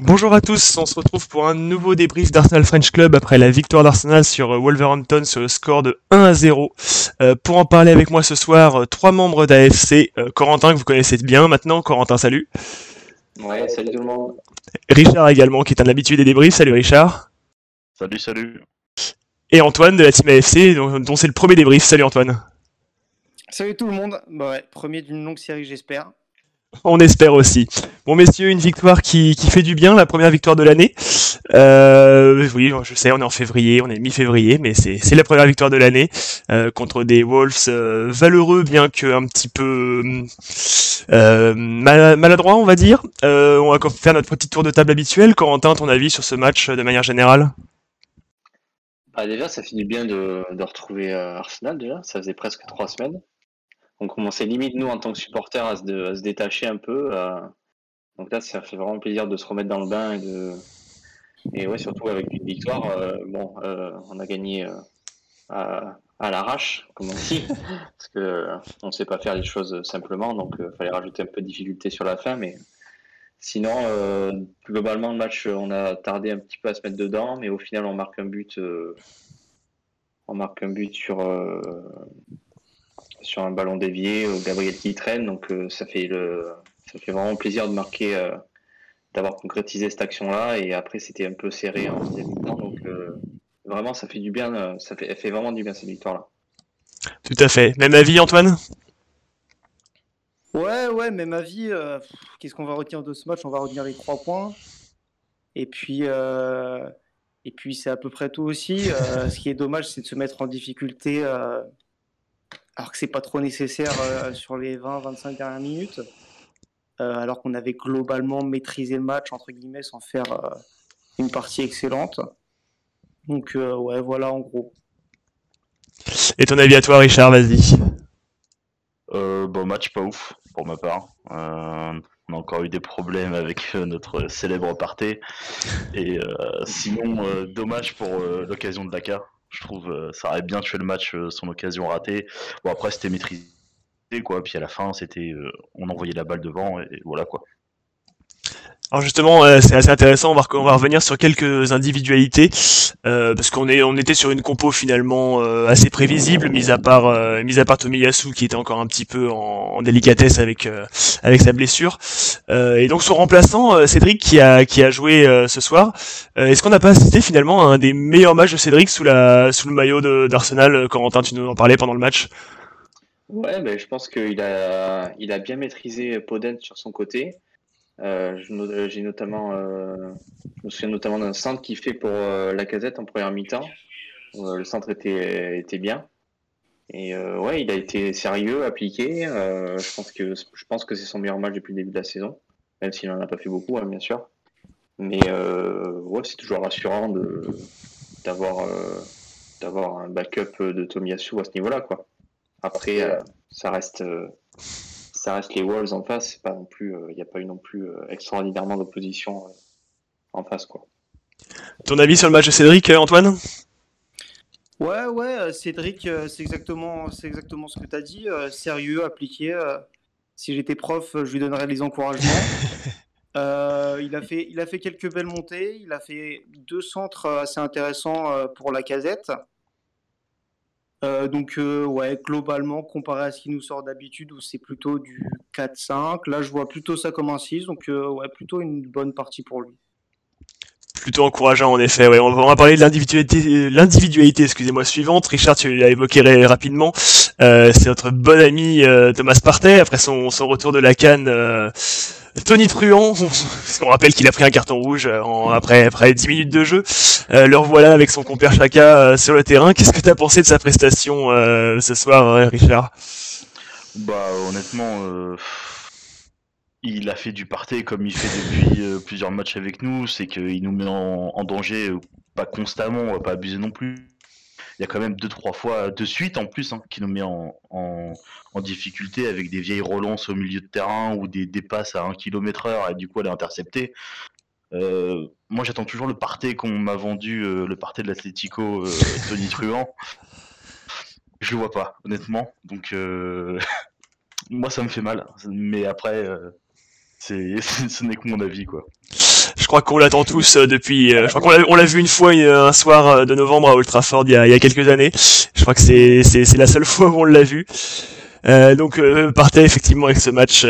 Bonjour à tous, on se retrouve pour un nouveau débrief d'Arsenal French Club après la victoire d'Arsenal sur euh, Wolverhampton sur le score de 1 à 0. Euh, pour en parler avec moi ce soir, euh, trois membres d'AFC. Euh, Corentin que vous connaissez bien maintenant. Corentin, salut. Ouais, salut tout le monde. Richard également qui est un habitué des débriefs. Salut Richard. Salut, salut. Et Antoine de la team AFC dont, dont c'est le premier débrief. Salut Antoine. Salut tout le monde. Bah ouais, premier d'une longue série, j'espère. On espère aussi. Bon messieurs, une victoire qui, fait du bien, la première victoire de l'année. Euh, oui, je sais, on est en février, on est mi-février, mais c'est la première victoire de l'année euh, contre des Wolves euh, valeureux, bien que un petit peu mal- maladroits, on va dire. On va faire notre petit tour de table habituel. Corentin, ton avis sur ce match de manière générale? Bah, déjà, ça du bien de, retrouver Arsenal déjà. Ça faisait presque trois semaines. On commençait limite, nous, en tant que supporters, à se, de- à se détacher un peu. euh. Donc là, ça fait vraiment plaisir de se remettre dans le bain et de. Et ouais, surtout avec une victoire. euh, bon, euh, on a gagné euh, à, à l'arrache, comme on dit. parce que on ne sait pas faire les choses simplement. Donc, il fallait rajouter un peu de difficulté sur la fin. Mais sinon, globalement, le match, on a tardé un petit peu à se mettre dedans. Mais au final, on marque un but. on marque un but sur, sur un ballon dévié, Gabriel qui traîne, donc euh, ça fait le ça fait vraiment plaisir de marquer, euh, d'avoir concrétisé cette action-là, et après c'était un peu serré en deuxième mi-temps, donc euh, vraiment ça fait du bien, ça fait, elle fait vraiment du bien cette victoire-là. Tout à fait. Même avis, Antoine? Ouais, ouais, euh, pff, qu'est-ce qu'on va retenir de ce match? On va retenir les trois points. Et puis, euh, et puis c'est à peu près tout aussi. Euh, ce qui est dommage, c'est de se mettre en difficulté euh, alors que c'est pas trop nécessaire euh, sur les 20-25 dernières minutes. Euh, alors qu'on avait globalement maîtrisé le match, entre guillemets, sans faire euh, une partie excellente. Donc, euh, ouais, voilà en gros. Et ton avis à toi, Richard, vas-y. Euh, bon, match pas ouf pour ma part. Euh, on a encore eu des problèmes avec euh, notre célèbre parté. Et euh, sinon, euh, dommage pour euh, l'occasion de Dakar. Je trouve euh, ça aurait bien tué le match, euh, son occasion ratée. Bon, après, c'était maîtrisé, quoi. Puis à la fin, c'était, euh, on envoyait la balle devant, et, et voilà, quoi. Alors justement, euh, c'est assez intéressant. On va, on va revenir sur quelques individualités euh, parce qu'on on était sur une compo finalement euh, assez prévisible, mis à part, euh, mis à part Tomiyasu qui était encore un petit peu en, en délicatesse avec euh, avec sa blessure. Euh, et donc son remplaçant, Cédric, qui a qui a joué ce soir. Est-ce qu'on n'a pas assisté finalement à un des meilleurs matchs de Cédric sous la sous le maillot d'Arsenal Corentin, tu nous en parlais pendant le match? Ouais, ben, je pense qu'il a, il a bien maîtrisé Podent sur son côté. Euh, j'ai notamment, euh, je me souviens notamment d'un centre qu'il fait pour euh, la casette en première mi-temps. Le centre était, était bien. Et ouais, il a été sérieux, appliqué. Je pense que que c'est son meilleur match depuis le début de la saison, même s'il n'en a pas fait beaucoup, hein, bien sûr. Mais ouais, c'est toujours rassurant d'avoir un backup de Tomiyasu à ce niveau-là. Après, ça reste ça reste les Wolves en face. C'est pas non plus, il n'y a pas eu non plus euh, extraordinairement d'opposition euh, en face, quoi. Ton avis sur le match de Cédric, euh, Antoine? Ouais, ouais, euh, Cédric, euh, c'est exactement, c'est exactement ce que tu as dit. euh, sérieux, appliqué. euh, si j'étais prof, euh, je lui donnerais les encouragements. Euh, il, a fait, il a fait quelques belles montées. Il a fait deux centres euh, assez intéressants euh, pour la casette. Euh, donc, euh, ouais, globalement, comparé à ce qui nous sort d'habitude, où c'est plutôt du 4-5, là, je vois plutôt ça comme un 6. Donc, euh, ouais, plutôt une bonne partie pour lui. plutôt encourageant en effet. Ouais, on va, parler de l'individualité, excusez-moi, suivante. Richard, tu l'as évoqué rapidement. C'est notre bon ami Thomas Partey après son, son retour de la canne. Tony Truant, parce qu'on rappelle qu'il a pris un carton rouge euh, après après 10 minutes de jeu. Euh, le revoilà avec son compère Chaka euh, sur le terrain. Qu'est-ce que tu as pensé de sa prestation euh, ce soir, Richard? Bah, honnêtement, euh, il a fait du parté comme il fait depuis plusieurs matchs avec nous. C'est qu'il nous met en, en danger, pas constamment, on va pas abuser non plus. Il y a quand même deux, trois fois de suite en plus hein, qui nous met en, difficulté avec des vieilles relances au milieu de terrain ou des dépasses à 1 km heure et du coup elle est interceptée. Euh, moi j'attends toujours le parté qu'on m'a vendu, euh, le parté de l'Atlético, euh, Tony Truant. Je le vois pas, honnêtement. Donc euh, moi ça me fait mal. Mais après, c'est ce n'est que mon avis quoi. Crois qu'on l'attend tous euh, depuis. euh, je crois qu'on l'a, vu une fois euh, un soir euh, de novembre à Old Trafford il y a, il y a quelques années. Je crois que c'est, c'est, la seule fois où on l'a vu. Euh, donc euh, partait effectivement avec ce match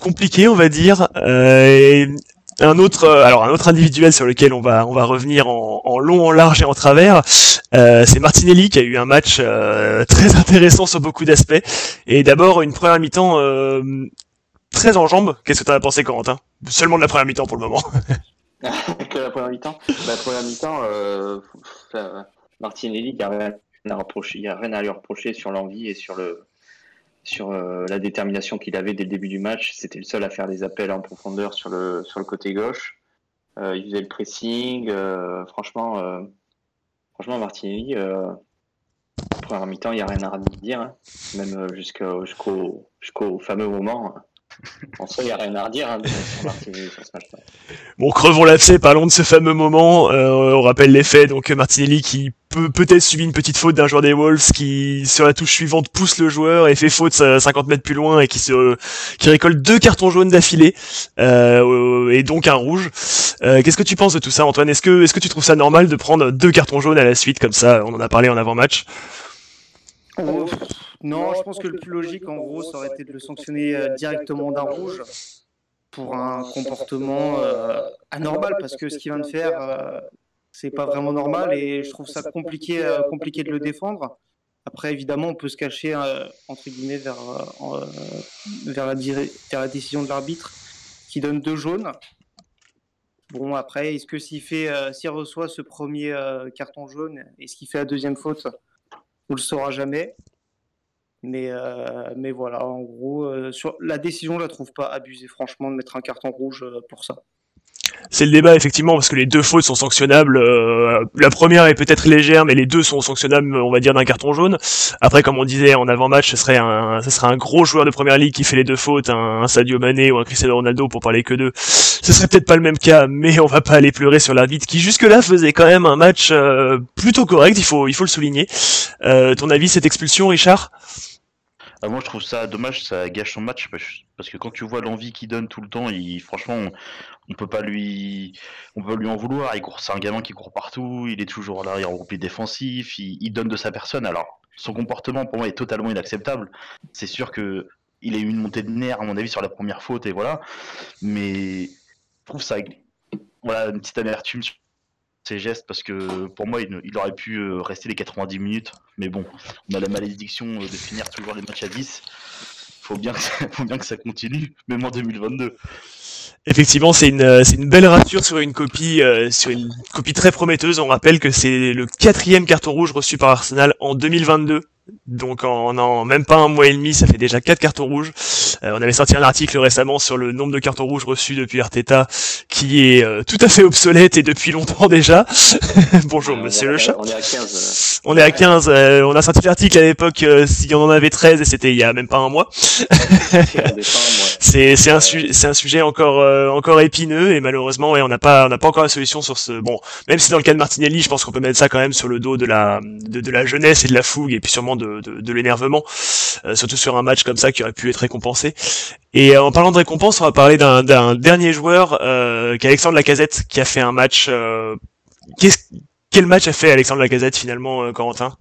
compliqué, on va dire. Et un autre, alors un autre individuel sur lequel on va, on va revenir en, en long, en large et en travers, euh, c'est Martinelli qui a eu un match euh, très intéressant sur beaucoup d'aspects. Et d'abord une première mi-temps euh, très en jambes. Qu'est-ce que tu as pensé, Corentin? Seulement de la première mi-temps pour le moment. que la première mi-temps? La première mi-temps, euh, Martinelli, il n'y a, rien à lui reprocher sur l'envie et sur, le, sur euh, la détermination qu'il avait dès le début du match. C'était le seul à faire des appels en profondeur sur le, sur le côté gauche. Euh, il faisait le pressing. franchement, franchement, Martinelli, première mi-temps, il n'y a rien à redire. hein. Même jusqu'au fameux moment. hein. En soi, il n'y a rien à redire hein, sur Martinelli sur ce match-là. Bon, crevons l'abcès, parlons de ce fameux moment. Euh, on rappelle les faits, donc Martinelli qui peut peut-être subir une petite faute d'un joueur des Wolves qui, sur la touche suivante, pousse le joueur et fait faute euh, 50 mètres plus loin et qui se, qui récolte deux cartons jaunes d'affilée euh, et donc un rouge. Euh, Qu'est-ce que tu penses de tout ça, Antoine? Est-ce que, est-ce que tu trouves ça normal de prendre deux cartons jaunes à la suite comme ça On en a parlé en avant-match? Oh, non, je pense que le plus logique, en gros, ça aurait été de le sanctionner euh, directement d'un rouge pour un comportement euh, anormal, parce que ce qu'il vient de faire, euh, c'est pas vraiment normal et je trouve ça compliqué, euh, compliqué de le défendre. Après, évidemment, on peut se cacher euh, entre guillemets vers, euh, euh, la, diré- vers la décision de l'arbitre qui donne deux jaunes. Bon, après, est-ce que s'il fait, euh, s'il reçoit ce premier euh, carton jaune, est-ce qu'il fait la deuxième faute? On le saura jamais. Mais, euh, mais voilà, en gros, euh, sur la décision, je la trouve pas abusée, franchement, de mettre un carton rouge euh, pour ça. C'est le débat effectivement parce que les deux fautes sont sanctionnables. Euh, la première est peut-être légère, mais les deux sont sanctionnables, on va dire, d'un carton jaune. Après, comme on disait en avant-match, ce serait un, ce serait un gros joueur de première ligue qui fait les deux fautes, un, un Sadio Mané ou un Cristiano Ronaldo pour parler que d'eux. Ce serait peut-être pas le même cas, mais on va pas aller pleurer sur l'arbitre qui jusque-là faisait quand même un match euh, plutôt correct. Il faut, il faut le souligner. Euh, ton avis cette expulsion, Richard? Ah, moi, je trouve ça dommage, ça gâche son match parce que quand tu vois l'envie qu'il donne tout le temps, franchement, on, on peut pas lui, on peut lui en vouloir. Il court, c'est un gamin qui court partout, il est toujours là, il est en repli défensif, il, donne de sa personne. Alors, son comportement pour moi est totalement inacceptable. C'est sûr que il a eu une montée de nerfs à mon avis sur la première faute et voilà. Mais je trouve ça, voilà, une petite amertume ses gestes parce que pour moi, il, aurait pu euh, rester les 90 minutes. Mais bon, on a la malédiction euh, de finir toujours les matchs à 10. Faut bien que ça, faut bien que ça continue, même en 2022. Effectivement, c'est une, euh, une belle rature sur une copie, sur une copie très prometteuse. On rappelle que c'est le quatrième carton rouge reçu par Arsenal en 2022. Donc en, en même pas un mois et demi, ça fait déjà quatre cartons rouges. Euh, on avait sorti un article récemment sur le nombre de cartons rouges reçus depuis Arteta, qui est euh, tout à fait obsolète et depuis longtemps déjà. Bonjour, On monsieur à- le chat. On est à 15. On est à 15. euh, on a sorti l'article à l'époque euh, si on en avait 13 et c'était il y a même pas un mois. C'est un c'est un sujet encore euh, encore épineux et malheureusement ouais on n'a pas on n'a pas encore la solution sur ce bon même si dans le cas de Martinelli je pense qu'on peut mettre ça quand même sur le dos de la de, de la jeunesse et de la fougue et puis sûrement de de, de l'énervement euh, surtout sur un match comme ça qui aurait pu être récompensé. Et euh, en parlant de récompense on va parler d'un dernier joueur euh, qui est Alexandre Lacazette qui a fait un match euh, qu'est-ce quel match a fait Alexandre Lacazette finalement euh, Corentin?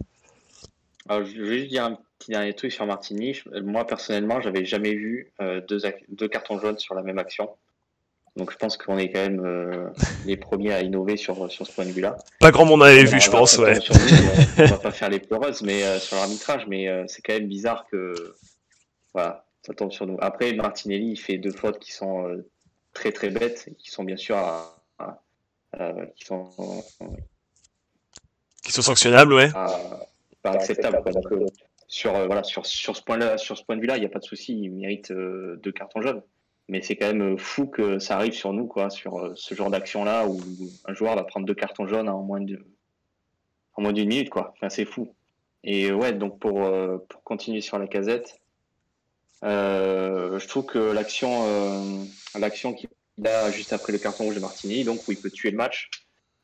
Alors, je vais juste dire un petit dernier truc sur Martini. Moi, personnellement, j'avais jamais vu euh, deux, cartons jaunes sur la même action. Donc, je pense qu'on est quand même euh, les premiers à innover sur, sur ce point de vue-là. pas grand monde avait vu je pense ouais nous, on va pas faire les pleureuses mais, euh, sur l'arbitrage, mais euh, c'est quand même bizarre que voilà, ça tombe sur nous. Après, Martinelli, il fait deux fautes qui sont euh, très très bêtes, et qui sont bien sûr à- à- qui sont qui sont sanctionnables ouais pas, pas acceptables. quoi. Donc, euh, sur, euh, voilà, ce point de vue-là, il n'y a pas de souci, il mérite euh, deux cartons jaunes. Mais c'est quand même euh, fou que ça arrive sur nous, quoi, sur ce genre d'action-là où un joueur va prendre deux cartons jaunes en moins d'une minute, quoi. Enfin, c'est fou. Et ouais, donc pour, continuer sur la casette, je trouve que l'action, l'action qu'il a juste après le carton rouge de Martini, donc où il peut tuer le match,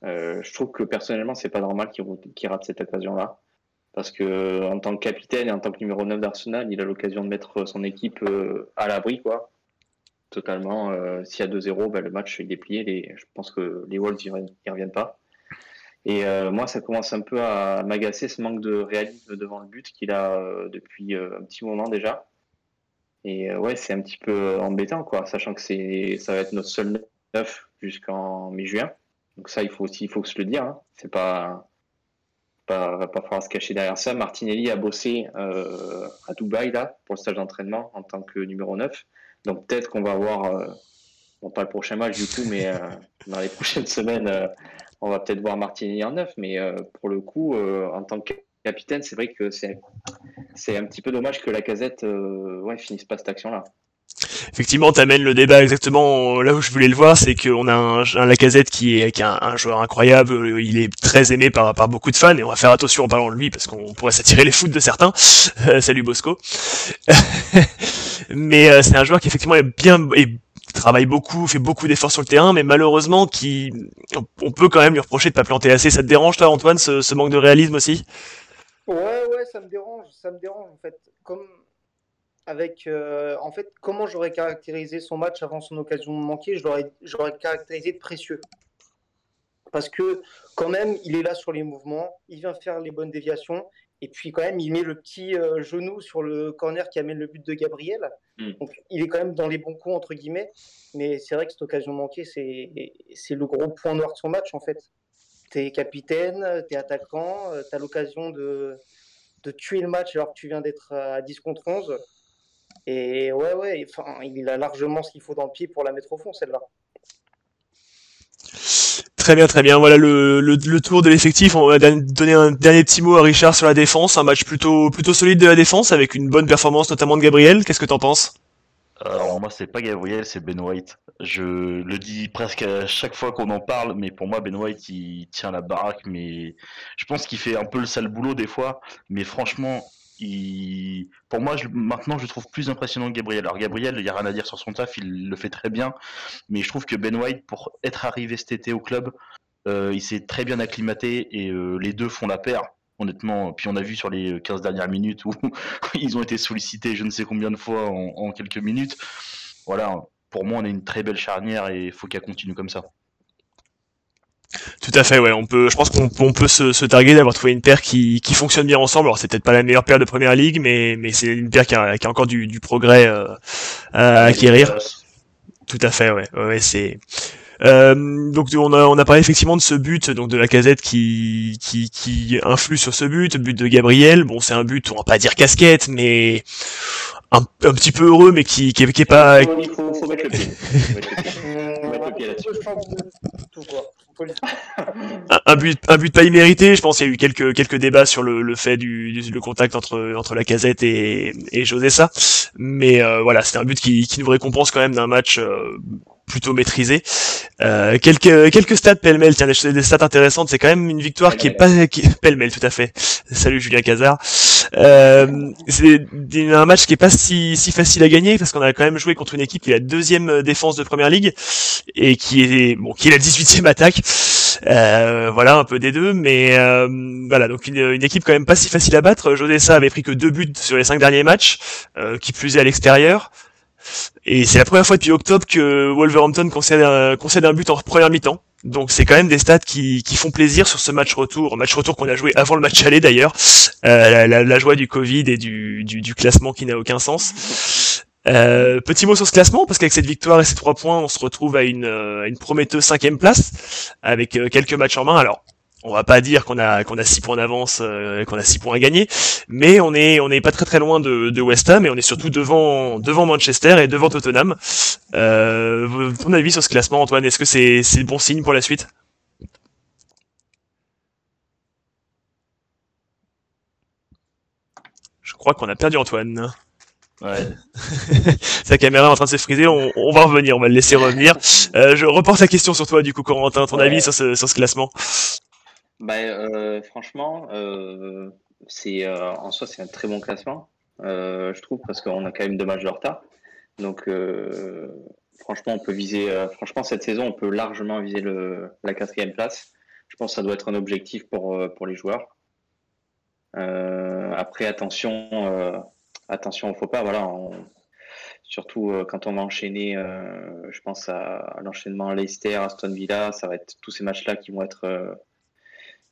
je trouve que personnellement, c'est pas normal qu'il qu'il rate cette occasion-là. Parce que en tant que capitaine et en tant que numéro 9 d'Arsenal, il a l'occasion de mettre son équipe euh, à l'abri, quoi. totalement. S'il y a 2-0, ben, le match est plié. Les, je pense que les Wolves n'y reviennent pas. Et moi, ça commence un peu à m'agacer ce manque de réalisme devant le but qu'il a depuis un petit moment déjà. Et ouais, c'est un petit peu embêtant, quoi, sachant que c'est, ça va être notre seul neuf jusqu'en mi-juin. Donc ça, il faut aussi, il faut se le dire. Hein. C'est pas, pas, pas falloir se cacher derrière ça. Martinelli a bossé euh, à Dubaï pour le stage d'entraînement en tant que numéro 9. Donc peut-être qu'on va avoir, euh, pas le prochain match du coup, mais euh, dans les prochaines semaines, on va peut-être voir Martinelli en 9. Mais pour le coup, en tant que capitaine, c'est vrai que c'est c'est un petit peu dommage que la casette ouais, finisse pas cette action là effectivement, t'amènes le débat exactement là où je voulais le voir, c'est qu'on a un, un, Lacazette qui est, qui un, joueur incroyable, il est très aimé par, par beaucoup de fans, et on va faire attention en parlant de lui, parce qu'on pourrait s'attirer les foutes de certains. Euh, salut Bosco. mais euh, c'est un joueur qui effectivement est bien... Et, travaille beaucoup, fait beaucoup d'efforts sur le terrain, mais malheureusement, qui, on peut quand même lui reprocher de pas planter assez. Ça te dérange, toi, Antoine, ce, ce manque de réalisme aussi? Ouais, ouais, ça me dérange, ça me dérange en fait. Comme avec euh, en fait comment j'aurais caractérisé son match avant son occasion de manquer, j'aurais caractérisé de précieux. Parce que quand même, il est là sur les mouvements, il vient faire les bonnes déviations, et puis quand même, il met le petit euh, genou sur le corner qui amène le but de Gabriel. Mm. Donc il est quand même dans les bons coups, entre guillemets. Mais c'est vrai que cette occasion manquée, c'est le gros point noir de son match, en fait. Tu es capitaine, tu es attaquant, euh, tu as l'occasion de, de tuer le match alors que tu viens d'être à 10 contre 11 et ouais, ouais, enfin, il a largement ce qu'il faut dans le pied pour la mettre au fond, celle-là. Très bien, très bien. Voilà le, le, tour de l'effectif. On va donner un dernier petit mot à Richard sur la défense. Un match plutôt plutôt solide de la défense avec une bonne performance notamment de Gabriel. Qu'est-ce que t'en penses? Alors moi c'est pas Gabriel, c'est Ben White. Je le dis presque à chaque fois qu'on en parle, mais pour moi Ben White il tient la baraque, mais je pense qu'il fait un peu le sale boulot des fois. Mais franchement, pour moi, maintenant, je trouve plus impressionnant que Gabriel. Alors, Gabriel, il n'y a rien à dire sur son taf, il le fait très bien. Mais je trouve que Ben White, pour être arrivé cet été au club, euh, il s'est très bien acclimaté et euh, les deux font la paire. Honnêtement, puis on a vu sur les 15 dernières minutes où ils ont été sollicités je ne sais combien de fois en, quelques minutes. Voilà, pour moi, on a une très belle charnière et il faut qu'elle continue comme ça. Tout à fait, ouais. On peut, je pense qu'on on peut se, se targuer d'avoir trouvé une paire qui, qui fonctionne bien ensemble. Alors c'est peut-être pas la meilleure paire de première ligue, mais, mais c'est une paire qui a, qui a encore du, du progrès euh, à acquérir. Tout à fait, ouais. Ouais, c'est. Euh, donc on a, on a parlé effectivement de ce but donc de la casette qui, qui, qui influe sur ce but, le but de Gabriel. Bon, c'est un but, on va pas dire casquette, mais un, un petit peu heureux, mais qui, qui, qui est pas. Il faut, faut mettre le pied. Faut mettre le pied là-dessus un, but, un but pas immérité. Je pense qu'il y a eu quelques quelques débats sur le, le fait du, le contact entre entre la Casette et et José ça, mais euh, voilà, c'est un but qui qui nous récompense quand même d'un match euh, plutôt maîtrisé. Euh, quelques quelques stats pêle-mêle, tiens des, des, stats intéressantes. C'est quand même une victoire qui est pas qui, pêle-mêle tout à fait. Salut Julien Cazard. Euh, c'est un match qui est pas si si facile à gagner parce qu'on a quand même joué contre une équipe qui est la deuxième défense de première ligue et qui est bon qui est la 18e attaque. Euh, voilà un peu des deux, mais euh, voilà donc une, une, équipe quand même pas si facile à battre. Jodessa avait pris que deux buts sur les cinq derniers matchs, euh, qui plus est à l'extérieur. Et c'est la première fois depuis octobre que Wolverhampton concède un, but en première mi-temps. Donc c'est quand même des stats qui, font plaisir sur ce match retour, match retour qu'on a joué avant le match aller d'ailleurs, euh, la, joie du Covid et du, classement qui n'a aucun sens. Euh, petit mot sur ce classement, parce qu'avec cette victoire et ces trois points, on se retrouve à une, euh, une prometteuse cinquième place, avec quelques matchs en main. Alors, on va pas dire qu'on a qu'on a six points d'avance, euh, qu'on a six points à gagner, mais on est on est pas très très loin de, de West Ham et on est surtout devant devant Manchester et devant Tottenham. Euh, ton avis sur ce classement, Antoine Est-ce que c'est c'est bon signe pour la suite? Je crois qu'on a perdu Antoine. Ouais. Sa caméra est en train de se friser, on, on, va revenir, on va le laisser revenir. Euh, je reporte la question sur toi, du coup, Corentin, ton avis sur ce, sur ce classement? Bah, euh, Franchement, euh, c'est euh, en soi, c'est un très bon classement, euh, je trouve, parce qu'on a quand même deux matchs de retard. Donc, euh, franchement, on peut viser, franchement, cette saison, on peut largement viser le, la quatrième place. Je pense que ça doit être un objectif pour, pour les joueurs. après, attention attention, faut pas, voilà, surtout euh, quand on va enchaîner, euh, je pense à, l'enchaînement Leicester, Aston Villa, ça va être tous ces matchs-là qui vont être euh,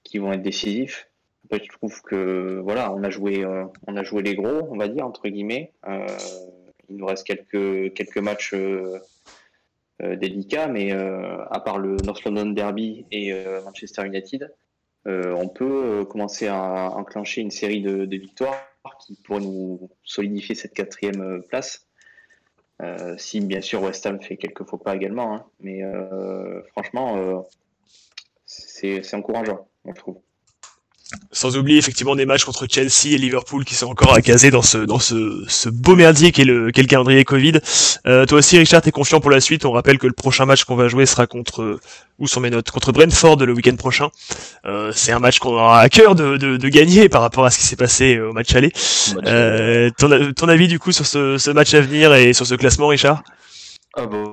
qui vont être décisifs. Après, je trouve que voilà, on a joué, on a joué les gros, on va dire entre guillemets. il nous reste quelques quelques matchs délicats, mais à part le North London Derby et Manchester United, on peut commencer à enclencher une série de, victoires qui pourrait nous solidifier cette quatrième place. Euh, si bien sûr West Ham fait quelques faux pas également, hein. mais euh, franchement, euh, c'est encourageant, on trouve. Sans oublier effectivement des matchs contre Chelsea et Liverpool qui sont encore à caser dans ce dans ce, ce beau merdier qu'est le, qu le calendrier Covid. Euh, toi aussi Richard, t'es confiant pour la suite On rappelle que le prochain match qu'on va jouer sera contre où sont mes notes? Contre Brentford le week-end prochain. Euh, c'est un match qu'on aura à cœur de, de, de, gagner par rapport à ce qui s'est passé au match aller. Euh, ton, ton, avis du coup sur ce, ce, match à venir et sur ce classement, Richard? Ah bah,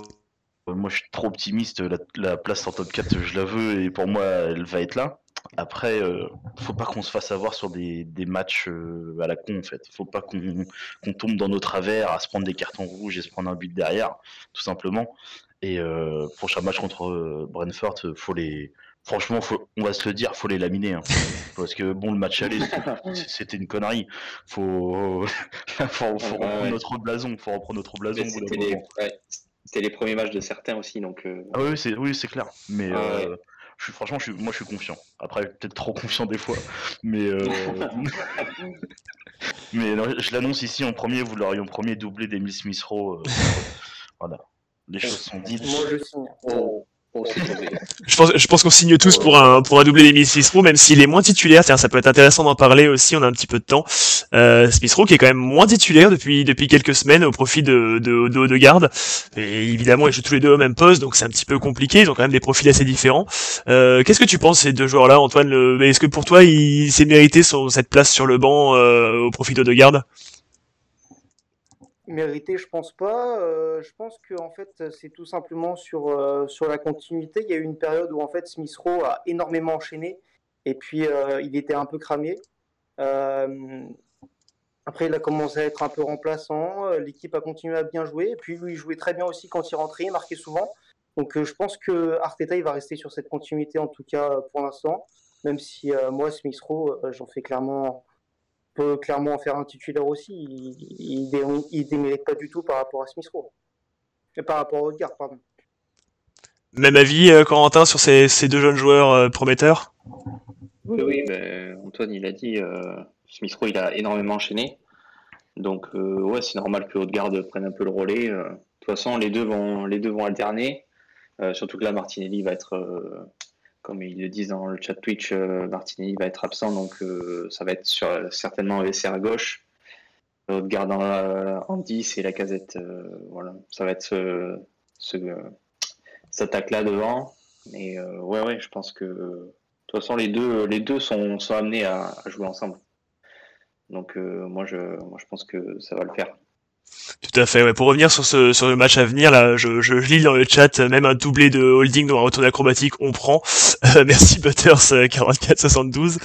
moi je suis trop optimiste. La, la place en top 4, je la veux et pour moi elle va être là. Après, euh, faut pas qu'on se fasse avoir sur des, des matchs euh, à la con en fait. Faut pas qu'on qu'on tombe dans nos travers à se prendre des cartons rouges et se prendre un but derrière, tout simplement. Et euh, prochain match contre euh, Brentford, faut les, franchement, faut, on va se le dire, faut les laminer. Hein. Parce que bon, le match aller, c'était une connerie. Faut, faut, faut reprendre ouais. notre blason. Faut reprendre notre blason. C'était les, ouais, les, premiers matchs de certains aussi, donc. Euh... Ah oui, c'est oui, c'est clair. Mais je suis, franchement, je suis, moi, je suis confiant. Après, peut-être trop confiant des fois, mais. Euh... mais non, je l'annonce ici en premier. Vous l'auriez en premier doublé des Miss Rowe. Euh, voilà, les choses sont dites. Moi, je signe. Oh. Oh, je pense, je pense qu'on signe tous pour un pour un doublé des Smith Rowe, même s'il est moins titulaire. Ça peut être intéressant d'en parler aussi. On a un petit peu de temps. Euh, Smith Rowe qui est quand même moins titulaire depuis depuis quelques semaines au profit de de, de, de garde. Et évidemment, ils jouent tous les deux au même poste, donc c'est un petit peu compliqué. Ils ont quand même des profils assez différents. Euh, Qu'est-ce que tu penses ces deux joueurs-là, Antoine? Est-ce que pour toi, il s'est mérité son, cette place sur le banc euh, au profit de garde Mérité, je pense pas. Euh, je pense que en fait, c'est tout simplement sur, euh, sur la continuité. Il y a eu une période où en fait Smith a énormément enchaîné et puis euh, il était un peu cramé. Après, il a commencé à être un peu remplaçant. L'équipe a continué à bien jouer. Et puis, lui, il jouait très bien aussi quand il rentrait, il marquait souvent. Donc, je pense que Arteta, il va rester sur cette continuité, en tout cas pour l'instant. Même si moi, Smith Rowe, j'en fais clairement peut clairement en faire un titulaire aussi. Il, il, il démérite pas du tout par rapport à Smith Rowe. Et par rapport au garde, pardon. Même avis, euh, Corentin, sur ces, ces, deux jeunes joueurs euh, prometteurs? Oui, oui, mais Antoine, il a dit, euh, Smith Rowe, il a énormément enchaîné. Donc, euh, ouais, c'est normal que Haute-Garde prenne un peu le relais. De toute façon, les deux vont, les deux vont alterner. surtout que là, Martinelli va être comme ils le disent dans le chat Twitch, euh, Martinelli va être absent, donc euh, ça va être sur, certainement un à gauche. L'autre garde en, en 10 et la casette. Euh, voilà, ça va être ce, ce, cette attaque-là devant. Mais euh, ouais, ouais, je pense que de toute façon, les deux, les deux sont, sont amenés à, à jouer ensemble. Donc euh, moi, je, moi, je pense que ça va le faire. Tout à fait. Ouais. Pour revenir sur ce sur le match à venir, là, je, je, je lis dans le chat même un doublé de holding dans un retour acrobatique, on prend. Euh, merci Butters 4472.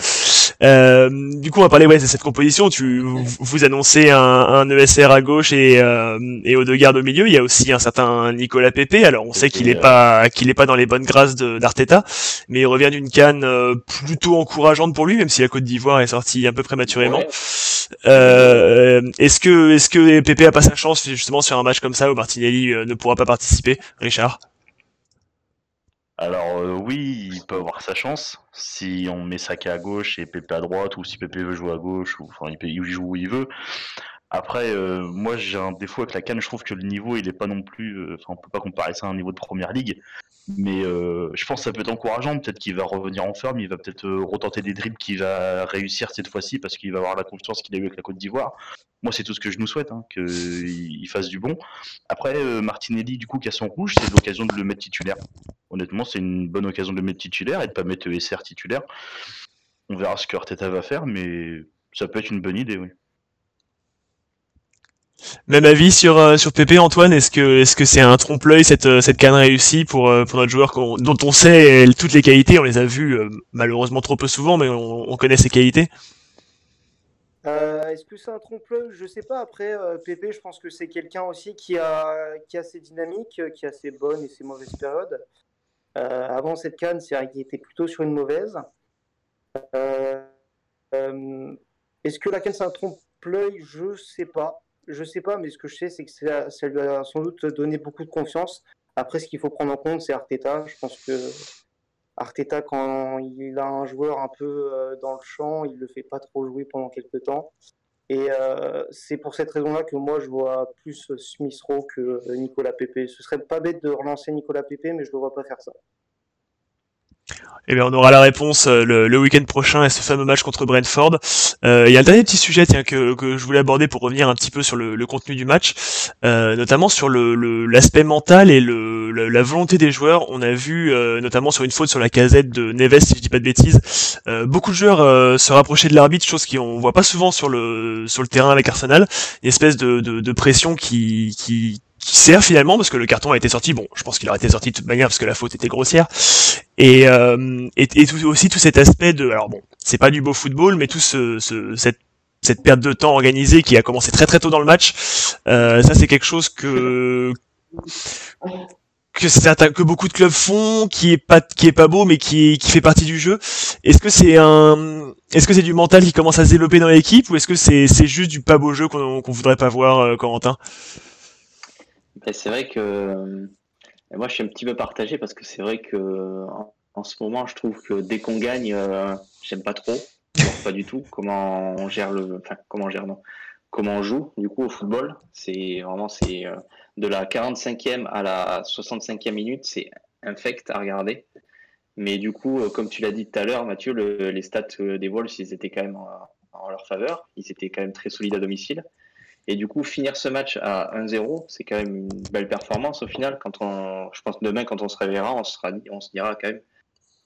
Euh, du coup, on va parler ouais de cette composition. Tu vous annoncez un, un ESR à gauche et euh, et au deux gardes au milieu. Il y a aussi un certain Nicolas Pepe. Alors on sait qu'il est pas qu'il est pas dans les bonnes grâces d'Arteta, mais il revient d'une canne euh, plutôt encourageante pour lui, même si la Côte d'Ivoire est sortie un peu prématurément. Ouais. Euh, est-ce que est-ce que a pas sa chance justement sur un match comme ça où Martinelli euh, ne pourra pas participer, Richard? Alors euh, oui, il peut avoir sa chance si on met Saka à gauche et Pepe à droite, ou si Pepe veut jouer à gauche, ou enfin il, peut, il joue où il veut. Après, euh, moi j'ai un défaut avec la canne, je trouve que le niveau il est pas non plus, euh, enfin on peut pas comparer ça à un niveau de première ligue, mais euh, je pense que ça peut être encourageant, peut-être qu'il va revenir en forme, il va peut-être euh, retenter des dribbles qu'il va réussir cette fois-ci parce qu'il va avoir la confiance qu'il a eu avec la Côte d'Ivoire. Moi c'est tout ce que je nous souhaite, hein, qu'il fasse du bon. Après euh, Martinelli du coup qui a son rouge, c'est l'occasion de le mettre titulaire. Honnêtement c'est une bonne occasion de le mettre titulaire et de pas mettre SR titulaire. On verra ce que Arteta va faire, mais ça peut être une bonne idée, oui. Même avis sur euh, sur Pépé Antoine, est-ce que est-ce que c'est un trompe-l'œil cette euh, cette canne réussie pour euh, pour notre joueur dont on sait toutes les qualités, on les a vues malheureusement trop peu souvent, mais on, on connaît ses qualités. Est-ce que c'est un trompe-l'œil? Je sais pas. Après, euh, Pépé, je pense que c'est quelqu'un aussi qui a, qui a ses dynamiques, qui a ses bonnes et ses mauvaises périodes. Avant cette canne, c'est vrai qu'il était plutôt sur une mauvaise. Est-ce que la canne, c'est un trompe-l'œil? Je sais pas. Je sais pas, mais ce que je sais, c'est que ça, lui a sans doute donné beaucoup de confiance. Après, ce qu'il faut prendre en compte, c'est Arteta. Je pense que Arteta, quand il a un joueur un peu euh, dans le champ, il le fait pas trop jouer pendant quelques temps. Et euh, c'est pour cette raison-là que moi, je vois plus Smith Rowe que euh, Nicolas Pepe. Ce serait pas bête de relancer Nicolas Pepe, mais je ne vois pas faire ça. Eh bien, on aura la réponse euh, le, le week-end prochain à ce fameux match contre Brentford. Euh, Il y a un dernier petit sujet tiens, que, que je voulais aborder pour revenir un petit peu sur le, le contenu du match, euh, notamment sur le- le- l'aspect mental et le, le- la volonté des joueurs. On a vu, euh, notamment sur une faute sur la casette de Neves, si je dis pas de bêtises, euh, beaucoup de joueurs euh, se rapprocher de l'arbitre, chose qu'on voit pas souvent sur le, sur le terrain avec Arsenal. Une espèce de, de, de pression qui, qui, sert finalement parce que le carton a été sorti. Bon, je pense qu'il aurait été sorti de toute manière parce que la faute était grossière. Et, euh, et, et tout- aussi tout cet aspect de, alors bon, c'est pas du beau football, mais tout ce, ce- cette cette perte de temps organisée qui a commencé très très tôt dans le match, euh, ça c'est quelque chose que que certains, que beaucoup de clubs font, qui est pas qui est pas beau, mais qui qui fait partie du jeu. Est-ce que c'est un est-ce que c'est du mental qui commence à se développer dans l'équipe ou est-ce que c'est c'est juste du pas beau jeu qu'on qu'on voudrait pas voir, euh, Corentin? Ben, c'est vrai que euh, moi je suis un petit peu partagé parce que c'est vrai que en, ce moment je trouve que dès qu'on gagne, euh, j'aime pas trop, pas du tout comment on gère le, enfin comment on gère non, comment on joue du coup au football. C'est vraiment c'est euh, de la 45e à la 65e minute, c'est infect à regarder. Mais du coup, comme tu l'as dit tout à l'heure, Mathieu, le- les stats des Wolves, ils étaient quand même en leur faveur. Ils étaient quand même très solides à domicile. Et du coup, finir ce match à 1-0, c'est quand même une belle performance au final. Quand on, je pense demain, quand on se réveillera, on, sera, on se dira quand même,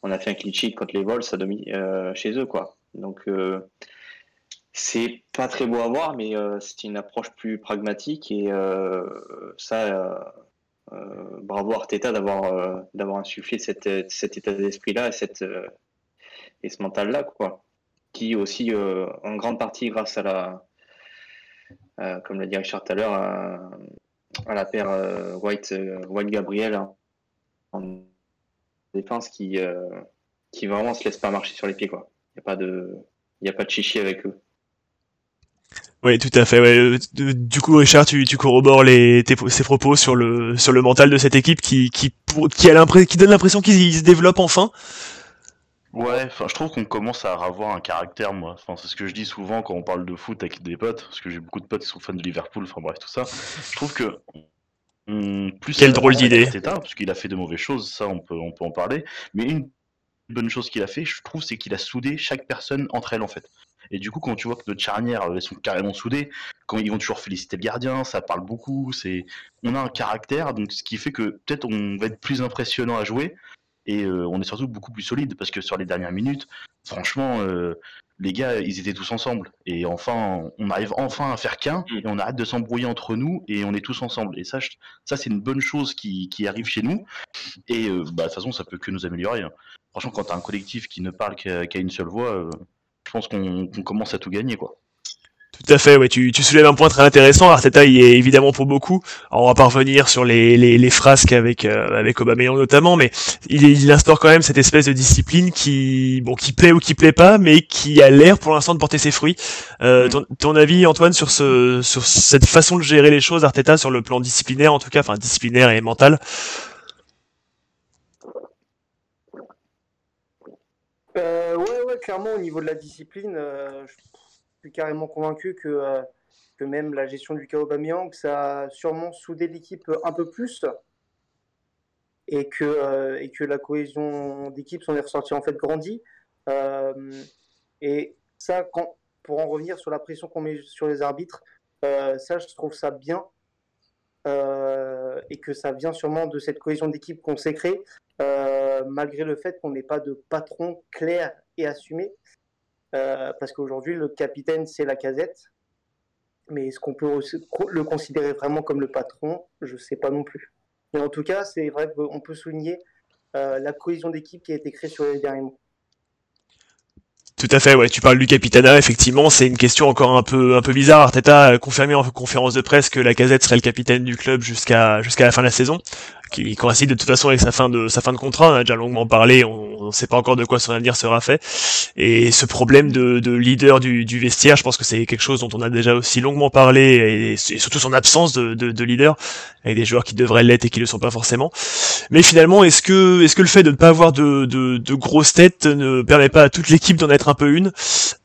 on a fait un sheet contre les Vols domi- euh, chez eux, quoi. Donc, euh, c'est pas très beau à voir, mais euh, c'est une approche plus pragmatique et euh, ça, bravo Arteta d'avoir insufflé cette, cet état d'esprit-là et et ce mental-là, quoi. Qui aussi, en grande partie, grâce à la comme l'a dit Richard tout à l'heure, à, à la paire euh, White, euh, White Gabriel hein, en défense qui, euh, qui vraiment se laisse pas marcher sur les pieds. Il n'y a pas de, y a pas de chichi avec eux. Oui, tout à fait. Euh, Du coup, Richard, tu, tu corrobores les, tes, ces propos sur le, sur le mental de cette équipe qui, qui, qui, a qui donne l'impression qu'il se développe enfin. Ouais, enfin, je trouve qu'on commence à avoir un caractère, moi. Enfin, c'est ce que je dis souvent quand on parle de foot avec des potes, parce que j'ai beaucoup de potes qui sont fans de Liverpool, enfin bref, tout ça. Je trouve que. on- plus Quelle drôle d'idée. Parce qu'il a fait de mauvaises choses, ça, on peut, on peut en parler. Mais une bonne chose qu'il a fait, je trouve, c'est qu'il a soudé chaque personne entre elles, en fait. Et du coup, quand tu vois que notre charnière, elles sont carrément soudées, quand ils vont toujours féliciter le gardien, ça parle beaucoup, c'est, on a un caractère, donc ce qui fait que peut-être on va être plus impressionnant à jouer, et euh, on est surtout beaucoup plus solide, parce que sur les dernières minutes, franchement, euh, les gars, ils étaient tous ensemble, et enfin, on arrive enfin à faire qu'un, et on arrête de s'embrouiller entre nous, et on est tous ensemble. Et ça, je- ça c'est une bonne chose qui, qui arrive chez nous, et euh, bah, de toute façon, ça peut que nous améliorer. hein. Franchement, quand t'as un collectif qui ne parle qu'à une seule voix, je pense qu'on qu'on commence à tout gagner, quoi. Tout à fait, ouais, tu, tu soulèves un point très intéressant. Arteta y est évidemment pour beaucoup. Alors, on va pas revenir sur les, les, les frasques avec, euh, avec Aubameyang notamment, mais il, il instaure quand même cette espèce de discipline qui, bon, qui plaît ou qui plaît pas, mais qui a l'air pour l'instant de porter ses fruits. Euh, ton, ton avis, Antoine, sur, ce, sur cette façon de gérer les choses, Arteta, sur le plan disciplinaire en tout cas, enfin disciplinaire et mental? Euh, ouais, ouais, clairement, au niveau de la discipline, euh, je suis carrément convaincu que, euh, que même la gestion du cas Aubameyang, ça a sûrement soudé l'équipe un peu plus et que, euh, la cohésion d'équipe s'en est ressortie en fait grandie. Euh, et ça, pour en revenir sur la pression qu'on met sur les arbitres, ça, je trouve ça bien. Et que ça vient sûrement de cette cohésion d'équipe qu'on s'est créée, malgré le fait qu'on n'ait pas de patron clair et assumé. Euh, parce qu'aujourd'hui, le capitaine, c'est la casette. Mais est-ce qu'on peut le considérer vraiment comme le patron? Je ne sais pas non plus. Mais en tout cas, c'est vrai qu'on peut souligner euh, la cohésion d'équipe qui a été créée sur les derniers mois. Tout à fait, ouais. Tu parles du capitana, effectivement, c'est une question encore un peu un peu bizarre. Arteta a confirmé en conférence de presse que la Casette serait le capitaine du club jusqu'à jusqu'à la fin de la saison, qui coïncide de toute façon avec sa fin de sa fin de contrat. On a déjà longuement parlé, on ne sait pas encore de quoi son avenir sera fait. Et ce problème de, de leader du, du vestiaire, je pense que c'est quelque chose dont on a déjà aussi longuement parlé, et, et surtout son absence de, de, de leader, avec des joueurs qui devraient l'être et qui le sont pas forcément. Mais finalement, est-ce que est-ce que le fait de ne pas avoir de, de, de grosses têtes ne permet pas à toute l'équipe d'en être un peu une?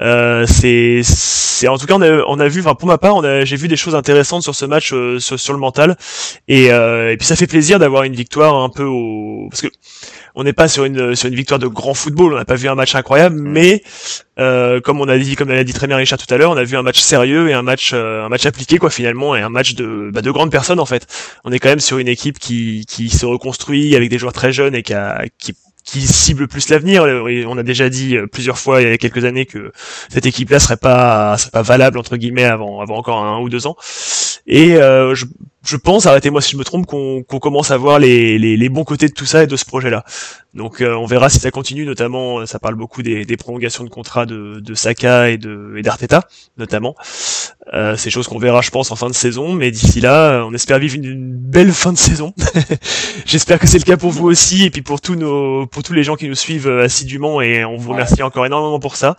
Euh, C'est c'est en tout cas on a, on a vu, enfin pour ma part, on a j'ai vu des choses intéressantes sur ce match euh, sur, sur le mental et, euh, et puis ça fait plaisir d'avoir une victoire un peu au parce que on n'est pas sur une sur une victoire de grand football, on n'a pas vu un match incroyable, mais euh, comme on a dit, comme l'a dit très bien Richard tout à l'heure, on a vu un match sérieux et un match euh, un match appliqué quoi finalement et un match de bah, de grandes personnes en fait. On est quand même sur une équipe qui qui se reconstruit avec des joueurs très jeunes et qui a, qui qui cible plus l'avenir. On a déjà dit euh, plusieurs fois il y a quelques années que cette équipe-là serait pas serait pas valable entre guillemets avant avant encore un ou deux ans. Et euh, je, je pense, arrêtez-moi si je me trompe, qu'on commence à voir les, les, les bons côtés de tout ça et de ce projet-là. Donc euh, on verra si ça continue, notamment euh, ça parle beaucoup des, des prolongations de contrats de, de Saka et de et d'Arteta, notamment. Euh, c'est choses qu'on verra, je pense, en fin de saison, mais d'ici là, on espère vivre une, une belle fin de saison. J'espère que c'est le cas pour vous aussi, et puis pour tous nos, pour tous les gens qui nous suivent euh, assidûment, et on vous remercie encore énormément pour ça.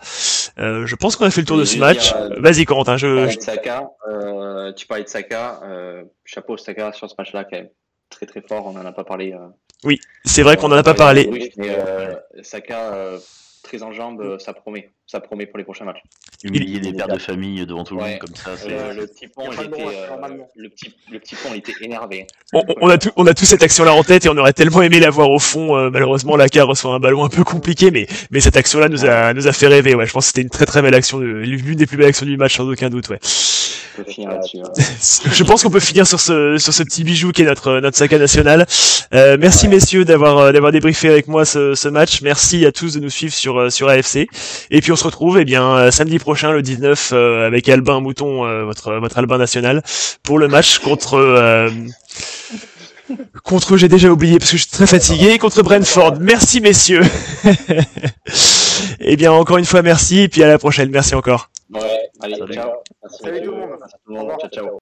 Euh, je pense qu'on a fait le tour de ce match. euh, Vas-y, Corentin, Tu je, parlais de Saka, euh, tu parlais de Saka, euh, chapeau Saka sur ce match-là quand même. Très très fort, on en a pas parlé. euh, c'est vrai qu'on en a pas parlé. mais, euh, Saka, euh, très en jambes, euh, ça promet. Ça promet pour les prochains matchs. Humilier des pères de famille devant tout le Ouais. monde comme ça, c'est. Euh, le petit pont, il était, euh, le petit, le petit pont, il était énervé. On, on a tout, on a tous cette action-là en tête et on aurait tellement aimé la voir au fond. Euh, malheureusement, Laka reçoit un ballon un peu compliqué, mais mais cette action-là nous a nous a fait rêver. Ouais, je pense que c'était une très très belle action, l'une des plus belles actions du match sans aucun doute. Ouais. On peut finir là-dessus. hein. Je pense qu'on peut finir sur ce sur ce petit bijou qui est notre notre Saka national. Euh, merci messieurs d'avoir euh, d'avoir débriefé avec moi ce, ce match. Merci à tous de nous suivre sur euh, sur AFC. Et puis on se retrouve eh bien euh, samedi prochain le 19 euh, avec Albin Mouton, euh, votre votre Albin national, pour le match contre euh, contre j'ai déjà oublié parce que je suis très fatigué contre Brentford. Merci messieurs. Eh bien encore une fois merci et puis à la prochaine. Merci encore. Ouais, allez, Salut. ciao. Merci Salut beaucoup. tout le monde. Merci tout le monde. Ciao, ciao.